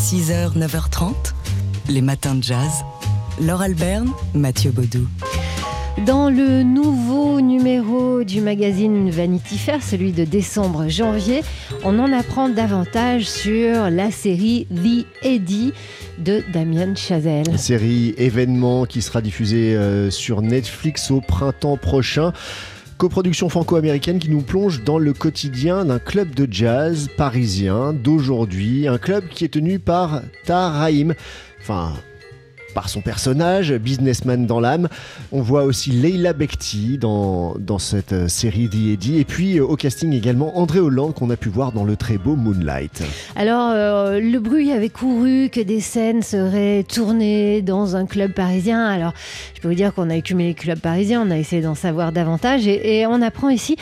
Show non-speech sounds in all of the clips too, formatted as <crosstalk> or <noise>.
6h, 9h30, les matins de jazz. Laure Alberne, Mathieu Baudou. Dans le nouveau numéro du magazine Vanity Fair, celui de décembre-janvier, on en apprend davantage sur la série The Eddie de Damien Chazelle. Série événement qui sera diffusée euh, sur Netflix au printemps prochain. Coproduction franco-américaine qui nous plonge dans le quotidien d'un club de jazz parisien d'aujourd'hui, un club qui est tenu par Tahar Enfin, par son personnage, businessman dans l'âme. On voit aussi Leila Bekti dans, dans cette euh, série Eddie. Et puis euh, au casting également André Hollande qu'on a pu voir dans le très beau Moonlight. Alors euh, le bruit avait couru que des scènes seraient tournées dans un club parisien. Alors je peux vous dire qu'on a écumé les clubs parisiens, on a essayé d'en savoir davantage et, on apprend ici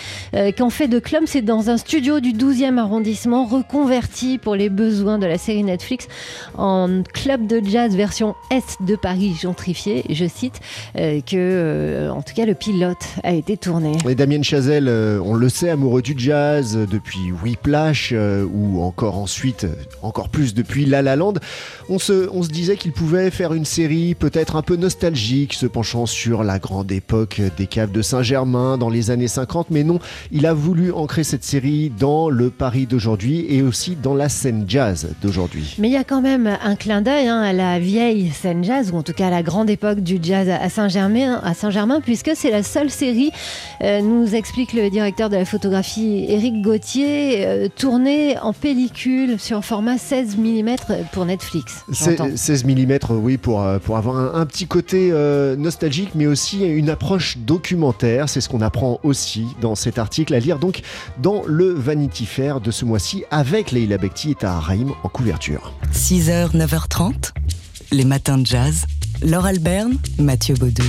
qu'en fait de club c'est dans un studio du 12e arrondissement reconverti pour les besoins de la série Netflix en club de jazz version Est de Paris gentrifié, je cite, euh, que, euh, en tout cas, le pilote a été tourné. Et Damien Chazelle, euh, on le sait, amoureux du jazz depuis Whiplash ou encore ensuite, encore plus depuis La La Land, on se, on se disait qu'il pouvait faire une série peut-être un peu nostalgique, se penchant sur la grande époque des caves de Saint-Germain dans les années 50, mais non, il a voulu ancrer cette série dans le Paris d'aujourd'hui et aussi dans la scène jazz d'aujourd'hui. Mais il y a quand même un clin d'œil hein, à la vieille scène jazz, ou en tout cas à la grande époque du jazz à Saint-Germain, à Saint-Germain puisque c'est la seule série, euh, nous explique le directeur de la photographie Éric Gauthier, euh, tournée en pellicule sur format 16 mm pour Netflix. 16 mm, oui, pour, euh, pour avoir un, petit côté euh, nostalgique, mais aussi une approche documentaire. C'est ce qu'on apprend aussi dans cet article à lire donc dans le Vanity Fair de ce mois-ci avec Leila Bekti et Tahar en couverture. 6h, 9h30, les matins de jazz. Laure Alberne, Mathieu Baudou.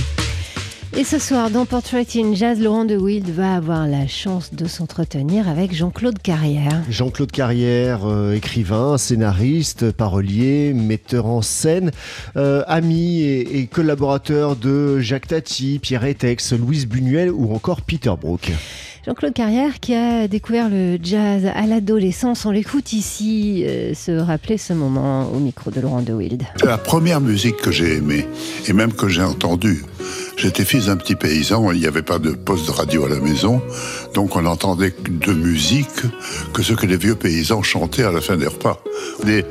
Et ce soir, dans Portrait in Jazz, Laurent de Wild va avoir la chance de s'entretenir avec Jean-Claude Carrière. Jean-Claude Carrière, euh, écrivain, scénariste, parolier, metteur en scène, euh, ami et, collaborateur de Jacques Tati, Pierre Etex, Louise Buñuel ou encore Peter Brook. Jean-Claude Carrière qui a découvert le jazz à l'adolescence. On l'écoute ici euh, se rappeler ce moment au micro de Laurent de Wild. La première musique que j'ai aimée et même que j'ai entendue, J'étais fils d'un petit paysan, il n'y avait pas de poste de radio à la maison, donc on entendait de musique que ce que les vieux paysans chantaient à la fin des repas. Des,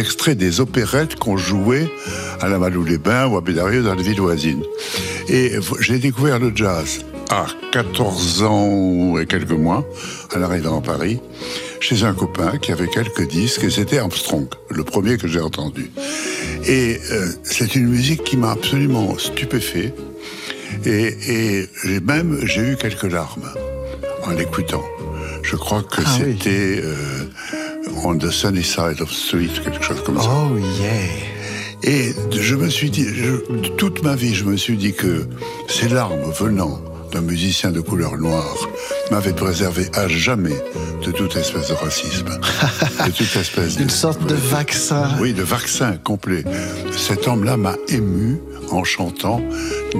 extraits des opérettes qu'on jouait à la Malou-les-Bains ou à Bédarieux dans les villes voisines. Et j'ai découvert le jazz à 14 ans et quelques mois, à l'arrivée en Paris, chez un copain qui avait quelques disques, et c'était Armstrong, le premier que j'ai entendu. Et euh, c'est une musique qui m'a absolument stupéfait. Et, j'ai même j'ai eu quelques larmes en l'écoutant. Je crois que ah c'était euh, On the Sunny Side of the Street, quelque chose comme ça. Oh yeah. Et je me suis dit, toute ma vie, je me suis dit que ces larmes venant d'un musicien de couleur noire m'avaient préservé à jamais de toute espèce de racisme, de toute <laughs> espèce Une sorte de vaccin. Oui, de vaccin complet. Cet homme-là m'a ému en chantant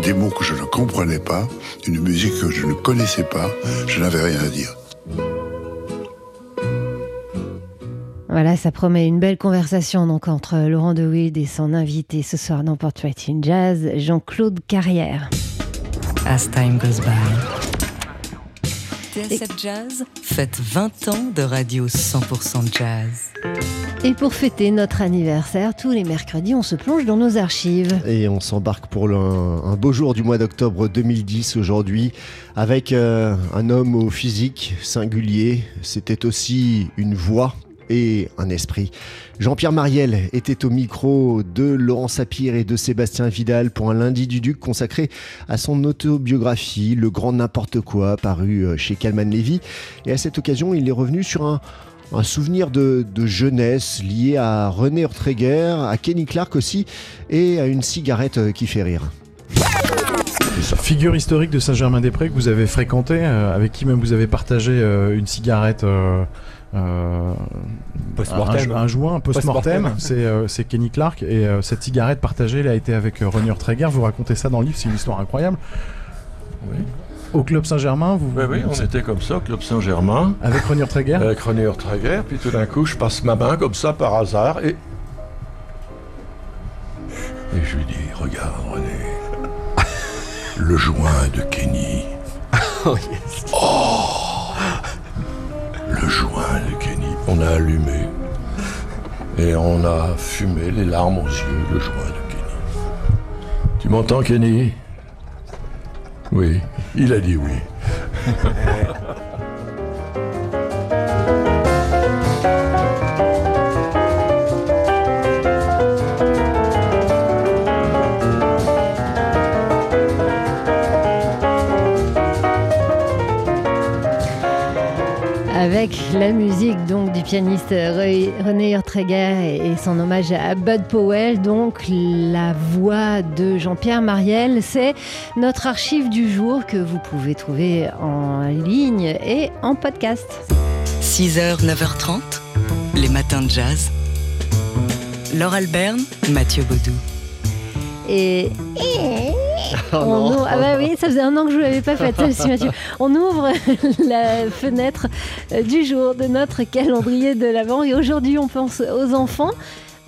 des mots que je ne comprenais pas, une musique que je ne connaissais pas, je n'avais rien à dire. Voilà, ça promet une belle conversation donc entre Laurent De et son invité ce soir dans Portrait in Jazz, Jean-Claude Carrière. As time goes by. TSF Jazz fête 20 ans de radio 100% jazz. Et pour fêter notre anniversaire, tous les mercredis, on se plonge dans nos archives. Et on s'embarque pour un, beau jour du mois d'octobre 2010 aujourd'hui avec euh, un homme au physique singulier. C'était aussi une voix et un esprit. Jean-Pierre Mariel était au micro de Laurent Sapir et de Sébastien Vidal pour un lundi du Duc consacré à son autobiographie Le Grand N'importe quoi, paru euh, chez Calman Levy. Et à cette occasion, il est revenu sur un, souvenir de, jeunesse lié à René Ortreger, à Kenny Clark aussi, et à une cigarette euh, qui fait rire. Figure historique de Saint-Germain-des-Prés que vous avez fréquenté, euh, avec qui même vous avez partagé une cigarette un, un, joint post-mortem, euh, c'est Kenny Clark et euh, cette cigarette partagée elle a été avec Ronnie Traeger. Vous racontez ça dans le livre, c'est une histoire incroyable. Oui. Au Club Saint-Germain, vous Oui, oui, on était comme ça, au Club Saint-Germain. Avec Ronnie Traeger? Avec Ronnie Traeger, puis tout d'un coup, je passe ma main comme ça par hasard et Et je lui dis, regarde René, le joint de Kenny. <laughs> oh, oh On a allumé et on a fumé les larmes aux yeux le joint de Kenny. Tu m'entends Kenny? Oui, il a dit oui. <laughs> avec la musique donc du pianiste René Urtreger et son hommage à Bud Powell, donc la voix de Jean-Pierre Mariel, c'est notre archive du jour que vous pouvez trouver en ligne et en podcast. 6h, 9h30, les matins de jazz. Laure Alberne, Mathieu Baudou. Et... <laughs> Oh ah bah oui, ça faisait un an que je ne l'avais pas fait. <laughs> On ouvre la fenêtre euh, du jour de notre calendrier de l'Avent. Et aujourd'hui on pense aux enfants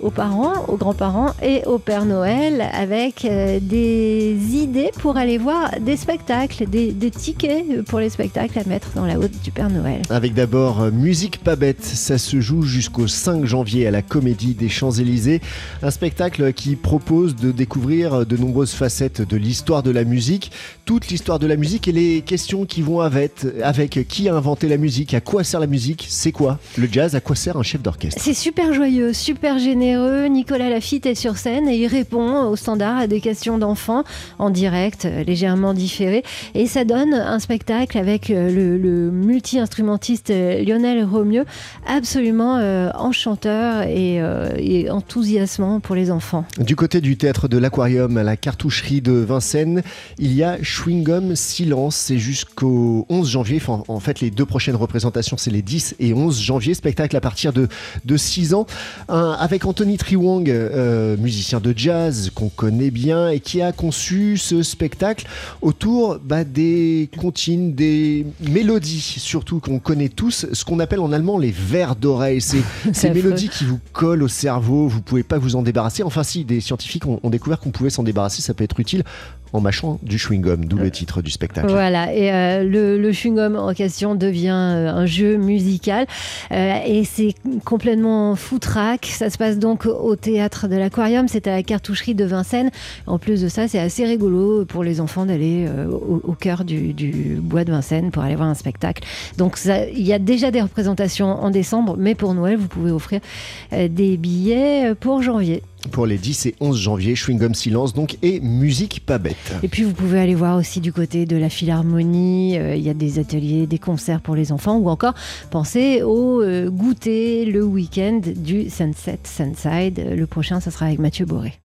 aux parents, aux grands-parents et au Père Noël avec euh, des idées pour aller voir des spectacles, des, tickets pour les spectacles à mettre dans la haute du Père Noël. Avec d'abord euh, Musique pas bête, ça se joue jusqu'au 5 janvier à la Comédie des Champs-Élysées, un spectacle qui propose de découvrir de nombreuses facettes de l'histoire de la musique, toute l'histoire de la musique et les questions qui vont avec, avec qui a inventé la musique, à quoi sert la musique, c'est quoi le jazz, à quoi sert un chef d'orchestre? C'est super joyeux, super généreux Nicolas Lafitte est sur scène et il répond au standard à des questions d'enfants en direct, euh, légèrement différé. Et ça donne un spectacle avec euh, le, multi-instrumentiste euh, Lionel Romieux, absolument enchanteur et, et, enthousiasmant pour les enfants. Du côté du théâtre de l'Aquarium à la cartoucherie de Vincennes, il y a Chewing Silence. C'est jusqu'au 11 janvier. en fait, les deux prochaines représentations, c'est les 10 et 11 janvier. Spectacle à partir de, de 6 ans. avec Anthony Triwang, euh, musicien de jazz qu'on connaît bien et qui a conçu ce spectacle autour bah, des comptines, des mélodies surtout qu'on connaît tous, ce qu'on appelle en allemand les vers d'oreille. C'est <laughs> ces mélodies qui vous collent au cerveau, vous pouvez pas vous en débarrasser. Enfin si, des scientifiques ont, ont découvert qu'on pouvait s'en débarrasser, ça peut être utile en mâchant du chewing-gum, d'où le titre du spectacle. Voilà, et euh, le, chewing-gum en question devient euh, un jeu musical euh, et c'est complètement foutraque. Ça se passe donc au théâtre de l'Aquarium, c'est à la cartoucherie de Vincennes. En plus de ça, c'est assez rigolo pour les enfants d'aller au, cœur du, du, bois de Vincennes pour aller voir un spectacle. Donc il y a déjà des représentations en décembre, mais pour Noël, vous pouvez offrir des billets pour janvier pour les 10 et 11 janvier, Chewing Gum Silence donc et Musique pas bête. Et puis vous pouvez aller voir aussi du côté de la Philharmonie, euh, il y a des ateliers, des concerts pour les enfants ou encore pensez au euh, goûter le week-end du Sunset Sunside. Le prochain, ça sera avec Mathieu Boré.